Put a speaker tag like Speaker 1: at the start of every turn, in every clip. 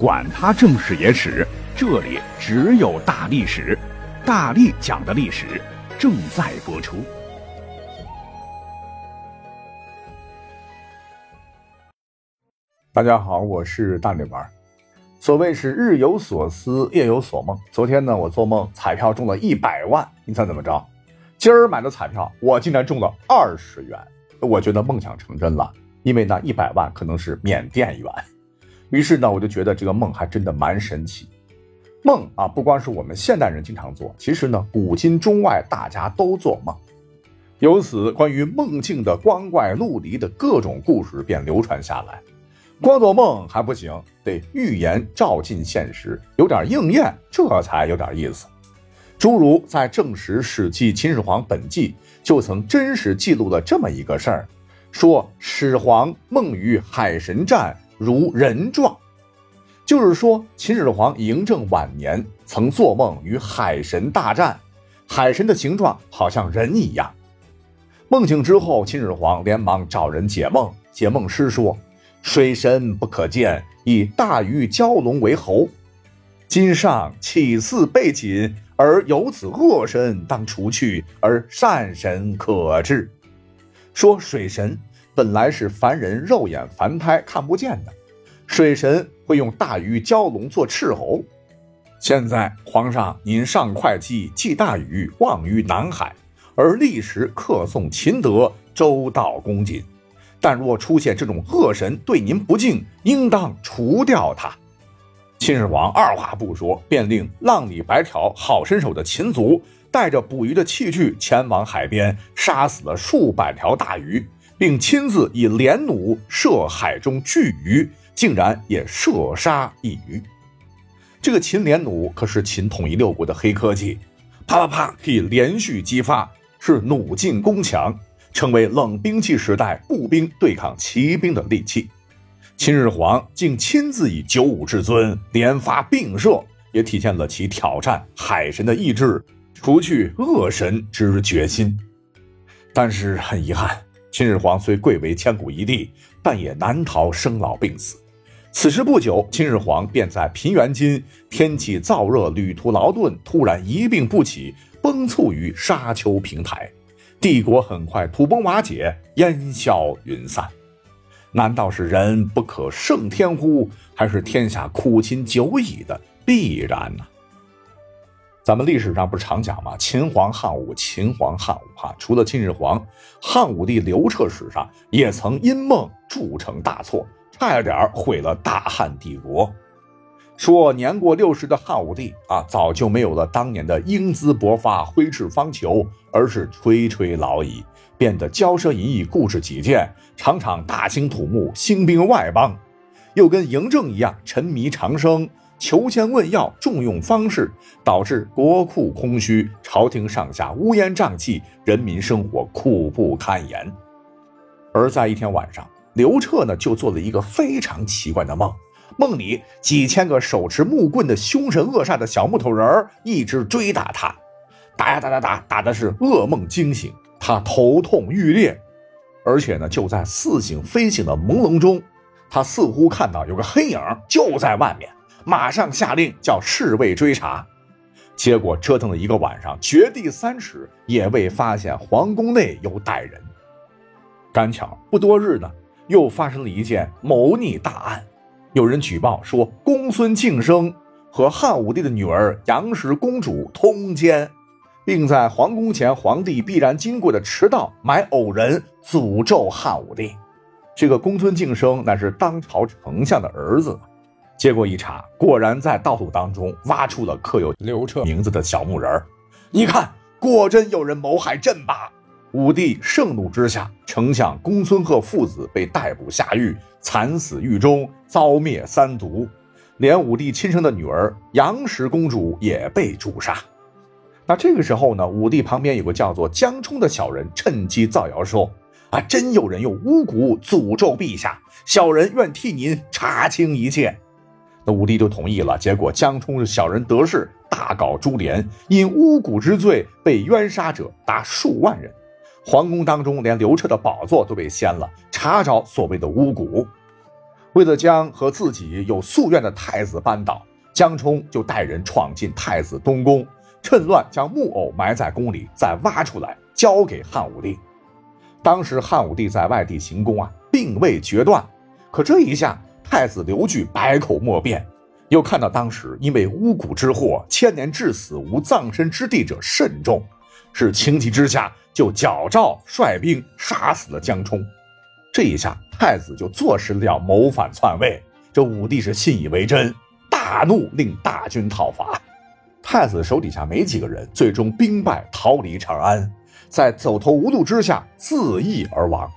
Speaker 1: 管他正史野史，这里只有大历史，大力讲的历史正在播出。
Speaker 2: 大家好，我是大力丸。所谓是日有所思，夜有所梦。昨天呢，我做梦彩票中了一百万，你猜怎么着？今儿买的彩票，我竟然中了二十元。我觉得梦想成真了，因为那一百万可能是缅甸元。于是呢，我就觉得这个梦还真的蛮神奇。梦啊，不光是我们现代人经常做，其实呢，古今中外大家都做梦。由此，关于梦境的光怪陆离的各种故事便流传下来。光做梦还不行，得预言照进现实，有点应验，这才有点意思。诸如在《正史·史记·秦始皇本纪》就曾真实记录了这么一个事儿，说始皇梦与海神战。如人状，就是说秦始皇嬴政晚年曾做梦与海神大战，海神的形状好像人一样。梦醒之后，秦始皇连忙找人解梦。解梦师说：“水神不可见，以大鱼蛟龙为侯。今上岂似背锦，而有此恶神当除去，而善神可治。”说水神。本来是凡人肉眼凡胎看不见的，水神会用大鱼蛟龙做斥候。现在皇上您上会稽祭大禹，望于南海，而历时客颂秦德，周到恭谨。但若出现这种恶神对您不敬，应当除掉他。秦始皇二话不说，便令浪里白条好身手的秦族带着捕鱼的器具前往海边，杀死了数百条大鱼。并亲自以连弩射海中巨鱼，竟然也射杀一鱼。这个秦连弩可是秦统一六国的黑科技，啪啪啪可以连续激发，是弩进攻强，成为冷兵器时代步兵对抗骑兵的利器。秦始皇竟亲自以九五至尊连发并射，也体现了其挑战海神的意志、除去恶神之决心。但是很遗憾。秦始皇虽贵为千古一帝，但也难逃生老病死。此时不久，秦始皇便在平原津天气燥热、旅途劳顿，突然一病不起，崩殂于沙丘平台。帝国很快土崩瓦解，烟消云散。难道是人不可胜天乎？还是天下苦秦久矣的必然呢？咱们历史上不是常讲吗？秦皇汉武，秦皇汉武哈。除了秦始皇，汉武帝刘彻史上也曾因梦铸成大错，差一点毁了大汉帝国。说年过六十的汉武帝啊，早就没有了当年的英姿勃发、挥斥方遒，而是垂垂老矣，变得骄奢淫逸、固执己见，常常大兴土木、兴兵外邦，又跟嬴政一样沉迷长生。求签问药，重用方士，导致国库空虚，朝廷上下乌烟瘴气，人民生活苦不堪言。而在一天晚上，刘彻呢就做了一个非常奇怪的梦，梦里几千个手持木棍的凶神恶煞的小木头人一直追打他，打呀打打打，打的是噩梦惊醒，他头痛欲裂，而且呢就在似醒非醒的朦胧中，他似乎看到有个黑影就在外面。马上下令叫侍卫追查，结果折腾了一个晚上，掘地三尺也未发现皇宫内有歹人。赶巧不多日呢，又发生了一件谋逆大案，有人举报说公孙敬生和汉武帝的女儿杨氏公主通奸，并在皇宫前皇帝必然经过的池道埋偶人，诅咒汉武帝。这个公孙敬生乃是当朝丞相的儿子。结果一查，果然在道路当中挖出了刻有刘彻名字的小木人你看，果真有人谋害朕吧！武帝盛怒之下，丞相公孙贺父子被逮捕下狱，惨死狱中，遭灭三族。连武帝亲生的女儿杨氏公主也被诛杀。那这个时候呢，武帝旁边有个叫做江充的小人，趁机造谣说：“啊，真有人用巫蛊诅咒陛下，小人愿替您查清一切。”那武帝就同意了，结果江充小人得势，大搞株连，因巫蛊之罪被冤杀者达数万人。皇宫当中连刘彻的宝座都被掀了，查找所谓的巫蛊。为了将和自己有夙愿的太子扳倒，江充就带人闯进太子东宫，趁乱将木偶埋在宫里，再挖出来交给汉武帝。当时汉武帝在外地行宫啊，并未决断，可这一下太子刘据百口莫辩，又看到当时因为巫蛊之祸，千年至死无葬身之地者甚众，是情急之下就矫诏率兵杀死了江充。这一下太子就坐实了要谋反篡位，这武帝是信以为真，大怒，令大军讨伐。太子手底下没几个人，最终兵败逃离长安。在走投无路之下自缢而亡，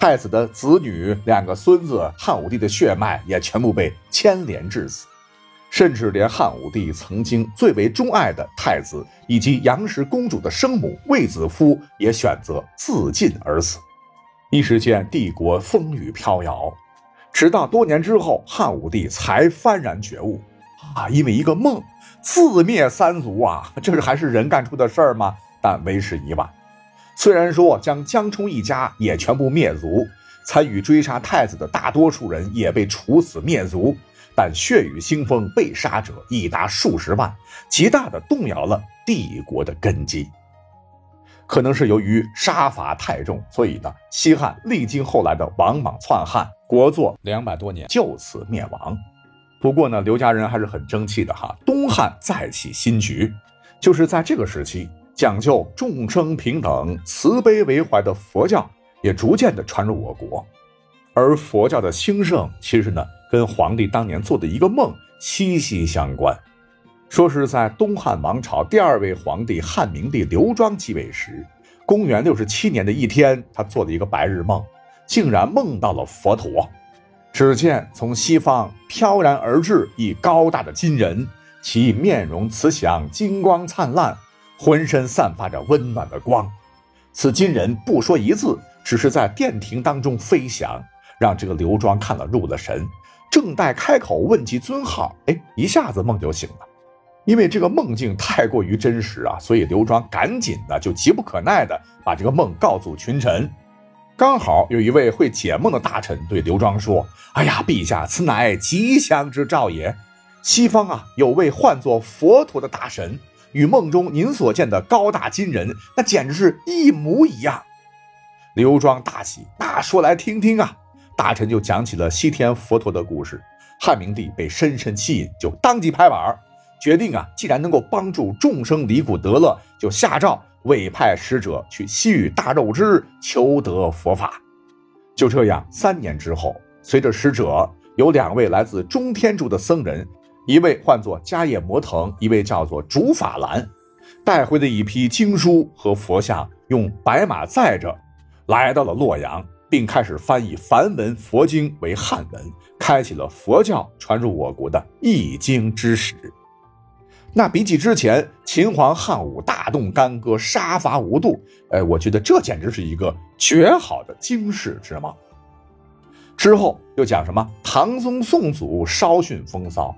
Speaker 2: 太子的子女两个孙子，汉武帝的血脉也全部被牵连致死，甚至连汉武帝曾经最为钟爱的太子以及杨氏公主的生母卫子夫也选择自尽而死，一时间帝国风雨飘摇，直到多年之后，汉武帝才幡然觉悟，啊，因为一个梦自灭三族啊，这是还是人干出的事儿吗？但为时已晚。虽然说将江充一家也全部灭族，参与追杀太子的大多数人也被处死灭族，但血雨腥风，被杀者已达数十万，极大的动摇了帝国的根基。可能是由于杀伐太重，所以呢，西汉历经后来的王莽篡汉，国祚两百多年就此灭亡。不过呢，刘家人还是很争气的哈，东汉再起新局，就是在这个时期。讲究众生平等、慈悲为怀的佛教也逐渐的传入我国，而佛教的兴盛，其实呢，跟皇帝当年做的一个梦息息相关。说是在东汉王朝第二位皇帝汉明帝刘庄继位时，公元六十七年的一天，他做了一个白日梦，竟然梦到了佛陀。只见从西方飘然而至一高大的金人，其面容慈祥，金光灿烂。浑身散发着温暖的光，此金人不说一字，只是在殿庭当中飞翔，让这个刘庄看了入了神。正待开口问其尊号，哎，一下子梦就醒了。因为这个梦境太过于真实啊，所以刘庄赶紧的就急不可耐的把这个梦告诉群臣。刚好有一位会解梦的大臣对刘庄说：“哎呀，陛下，此乃吉祥之兆也。西方啊，有位唤作佛陀的大神。”与梦中您所见的高大金人，那简直是一模一样。刘庄大喜，那说来听听啊。大臣就讲起了西天佛陀的故事。汉明帝被深深吸引，就当即拍板，决定啊，既然能够帮助众生离苦得乐，就下诏委派使者去西域大肉之求得佛法。就这样，三年之后，随着使者有两位来自中天竺的僧人。一位唤作迦叶摩腾，一位叫做竺法兰，带回的一批经书和佛像，用白马载着，来到了洛阳，并开始翻译梵文佛经为汉文，开启了佛教传入我国的易经之始。那比起之前秦皇汉武大动干戈，杀伐无度，哎，我觉得这简直是一个绝好的经世之梦。之后又讲什么？唐宗宋祖稍逊风骚。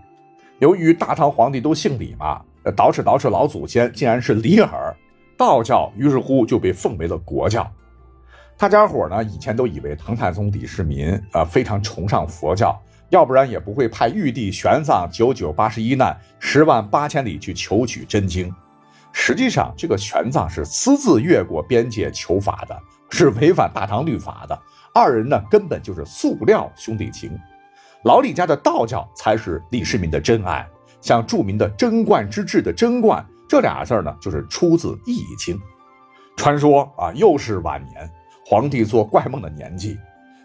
Speaker 2: 由于大唐皇帝都姓李嘛，捯饬捯饬老祖先，竟然是李耳，道教于是乎就被奉为了国教。大家伙呢以前都以为唐太宗李世民啊非常崇尚佛教，要不然也不会派玉帝玄奘九九八十一难十万八千里去求取真经。实际上，这个玄奘是私自越过边界求法的，是违反大唐律法的。二人呢根本就是塑料兄弟情。老李家的道教才是李世民的真爱，像著名的“贞观之治”的“贞观”这俩字呢，就是出自《易经》。传说啊，又是晚年，皇帝做怪梦的年纪，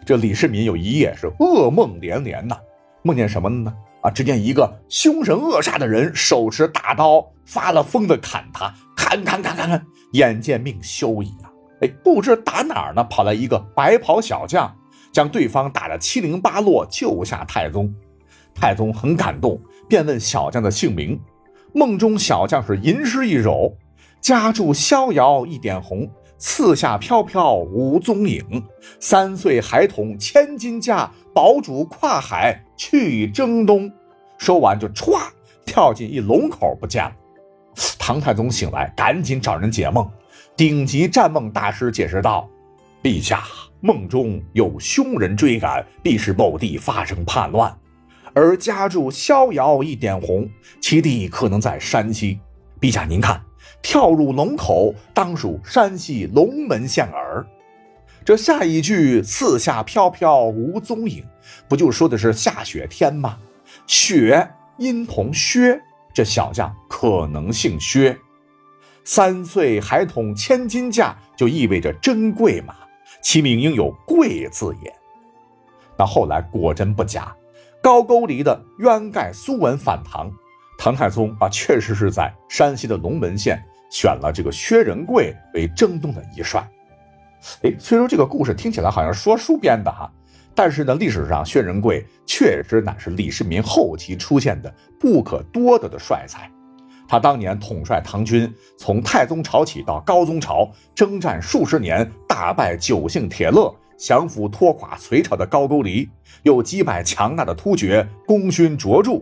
Speaker 2: 这李世民有一夜是噩梦连连呐，梦见什么呢？啊，只见一个凶神恶煞的人手持大刀，发了疯的砍他，砍砍砍砍砍，眼见命休矣啊！哎，不知打哪儿呢，跑来一个白袍小将。将对方打得七零八落，救下太宗。太宗很感动，便问小将的姓名。梦中小将是吟诗一首：“家住逍遥一点红，四下飘飘无踪影。三岁孩童千金价，堡主跨海去征东。”说完就歘跳进一龙口不见了。唐太宗醒来，赶紧找人解梦。顶级战梦大师解释道：“陛下。”梦中有凶人追赶，必是某地发生叛乱。而家住逍遥一点红，其地可能在山西。陛下，您看，跳入龙口，当属山西龙门县耳。这下一句“四下飘飘无踪影”，不就说的是下雪天吗？雪音同薛，这小将可能姓薛。三岁孩童千金价，就意味着珍贵嘛，其名应有贵字也。那后来果真不假。高句丽的渊盖苏文反唐，唐太宗啊，确实是在山西的龙门县选了这个薛仁贵为征东的一帅。哎，虽说这个故事听起来好像说书编的哈，但是呢，历史上薛仁贵确实乃是李世民后期出现的不可多得的帅才。他当年统帅唐军，从太宗朝起到高宗朝，征战数十年，大败九姓铁勒。降服拖垮隋朝的高句丽，又击败强大的突厥，功勋卓著，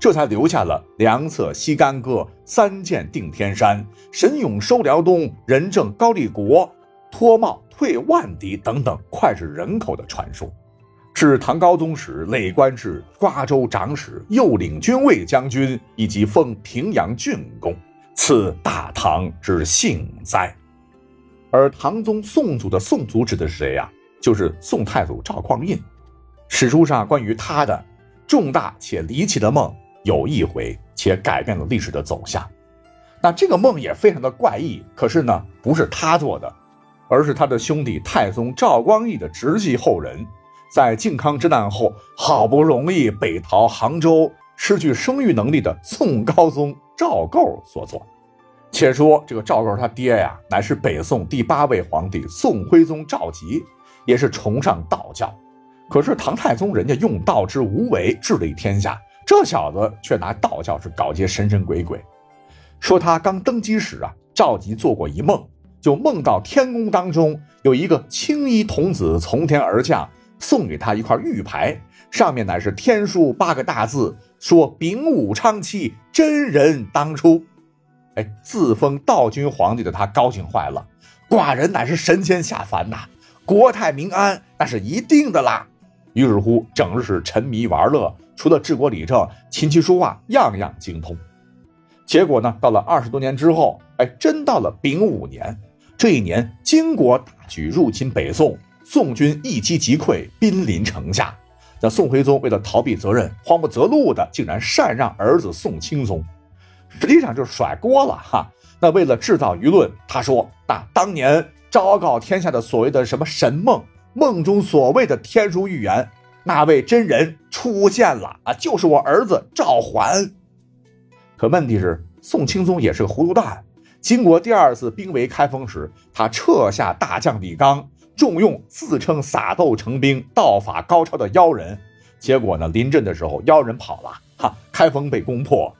Speaker 2: 这才留下了良策西干戈，三箭定天山，神勇收辽东，仁政高丽国，脱帽退万敌等等脍炙人口的传说。至唐高宗时，累官至瓜州长史、右领军卫将军，以及封平阳郡公，赐大唐之幸哉。而唐宗宋祖的宋祖指的是谁呀？就是宋太祖赵匡胤，史书上关于他的重大且离奇的梦有一回，且改变了历史的走向。那这个梦也非常的怪异，可是呢，不是他做的，而是他的兄弟太宗赵光义的直系后人，在靖康之难后，好不容易北逃杭州，失去生育能力的宋高宗赵构所做。且说这个赵构他爹呀，乃是北宋第八位皇帝宋徽宗赵佶。也是崇尚道教，可是唐太宗人家用道之无为治理天下，这小子却拿道教是搞些神神鬼鬼。说他刚登基时啊，赵佶做过一梦，就梦到天宫当中有一个青衣童子从天而降，送给他一块玉牌，上面乃是天书八个大字，说丙午昌期，真人当初。哎，自封道君皇帝的他高兴坏了，寡人乃是神仙下凡呐。国泰民安，那是一定的啦。于是乎，整日是沉迷玩乐，除了治国理政、琴棋书画，样样精通。结果呢，到了二十多年之后，哎，真到了丙午年。这一年，金国大举入侵北宋，宋军一击即溃，兵临城下。那宋徽宗为了逃避责任，慌不择路的，竟然禅让儿子宋钦宗，实际上就是甩锅了哈。那为了制造舆论，他说：“那当年。”昭告天下的所谓的什么神梦，梦中所谓的天书预言，那位真人出现了啊，就是我儿子赵桓。可问题是，宋钦宗也是个糊涂蛋。金国第二次兵围开封时，他撤下大将李纲，重用自称撒豆成兵、道法高超的妖人。结果呢，临阵的时候，妖人跑了，哈，开封被攻破。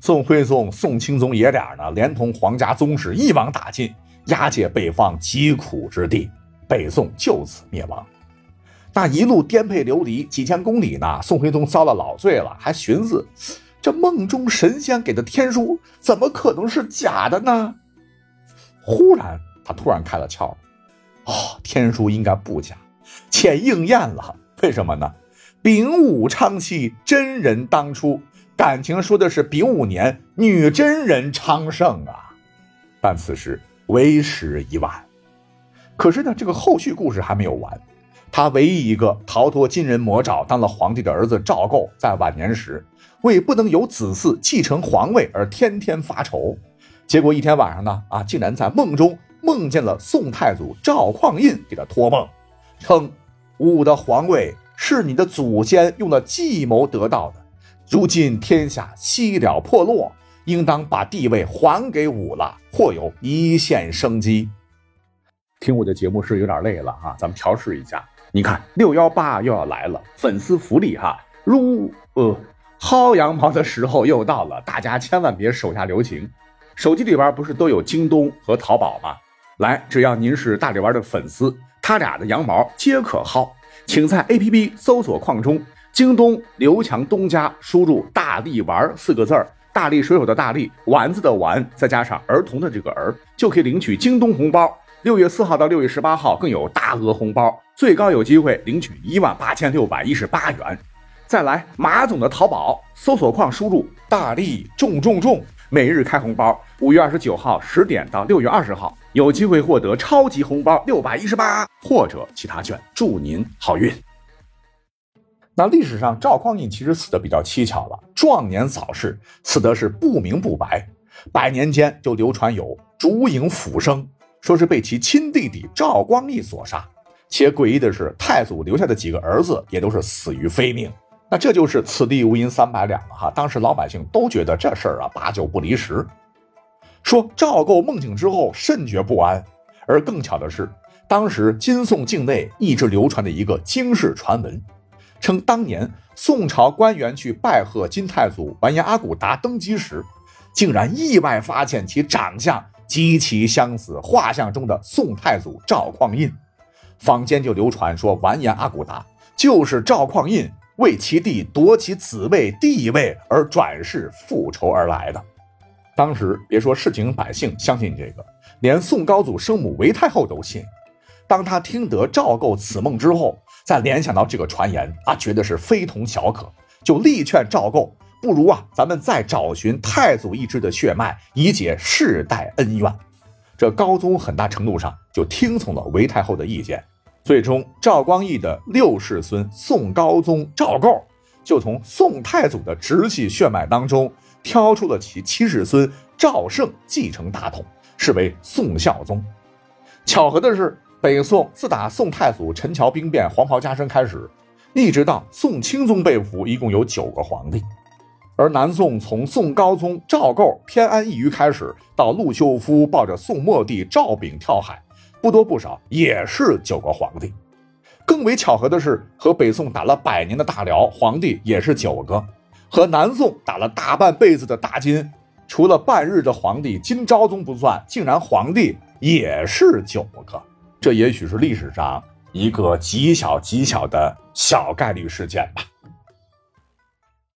Speaker 2: 宋徽宗、宋钦宗爷俩呢，连同皇家宗室一网打尽。押解北方疾苦之地，北宋就此灭亡。那一路颠沛流离几千公里呢？宋徽宗遭了老罪了，还寻思这梦中神仙给的天书怎么可能是假的呢？忽然，他突然开了窍，哦，天书应该不假，且应验了。为什么呢？丙午昌期，真人当初，感情说的是丙午年女真人昌盛啊。但此时。为时已晚，可是呢，这个后续故事还没有完。他唯一一个逃脱金人魔爪当了皇帝的儿子赵构，在晚年时为不能有子嗣继承皇位而天天发愁。结果一天晚上呢，啊，竟然在梦中梦见了宋太祖赵匡胤给他托梦，称武的皇位是你的祖先用的计谋得到的，如今天下西了破落。应当把地位还给武了，或有一线生机。听我的节目是有点累了啊，咱们调试一下。你看六幺八又要来了，粉丝福利哈，如呃薅羊毛的时候又到了，大家千万别手下留情。手机里边不是都有京东和淘宝吗？来，只要您是大力丸的粉丝，他俩的羊毛皆可薅，请在 APP 搜索框中京东刘强东家，输入“大力丸”四个字儿。大力水手的大力丸子的丸，再加上儿童的这个儿，就可以领取京东红包。六月四号到六月十八号更有大额红包，最高有机会领取一万八千六百一十八元。再来，马总的淘宝搜索框输入“大力重重重”，每日开红包。五月二十九号十点到六月二十号，有机会获得超级红包六百一十八或者其他券。祝您好运！那历史上赵匡胤其实死的比较蹊跷了，壮年早逝，死的是不明不白。百年间就流传有烛影斧声，说是被其亲弟弟赵光义所杀。且诡异的是，太祖留下的几个儿子也都是死于非命。那这就是此地无银三百两了哈。当时老百姓都觉得这事儿啊八九不离十。说赵构梦醒之后甚觉不安，而更巧的是，当时金宋境内一直流传的一个惊世传闻，称当年宋朝官员去拜贺金太祖完颜阿骨达登基时，竟然意外发现其长相极其相似画像中的宋太祖赵匡胤。坊间就流传说，完颜阿骨达就是赵匡胤为其弟夺其子位地位而转世复仇而来的。当时别说市井百姓相信这个，连宋高祖生母韦太后都信。当他听得赵构此梦之后，再联想到这个传言啊，觉得是非同小可，就力劝赵构，不如啊，咱们再找寻太祖一支的血脉，以解世代恩怨。这高宗很大程度上就听从了韦太后的意见，最终赵光义的六世孙宋高宗赵构就从宋太祖的直系血脉当中挑出了其七世孙赵胜继承大统，是为宋孝宗。巧合的是，北宋自打宋太祖陈桥兵变、黄袍加身开始，一直到宋钦宗被俘，一共有九个皇帝。而南宋从宋高宗赵构偏安一隅开始，到陆秀夫抱着宋末帝赵昺跳海，不多不少也是九个皇帝。更为巧合的是，和北宋打了百年的大辽皇帝也是九个，和南宋打了大半辈子的大金，除了半日的皇帝金昭宗不算，竟然皇帝也是九个。这也许是历史上一个极小极小的小概率事件吧。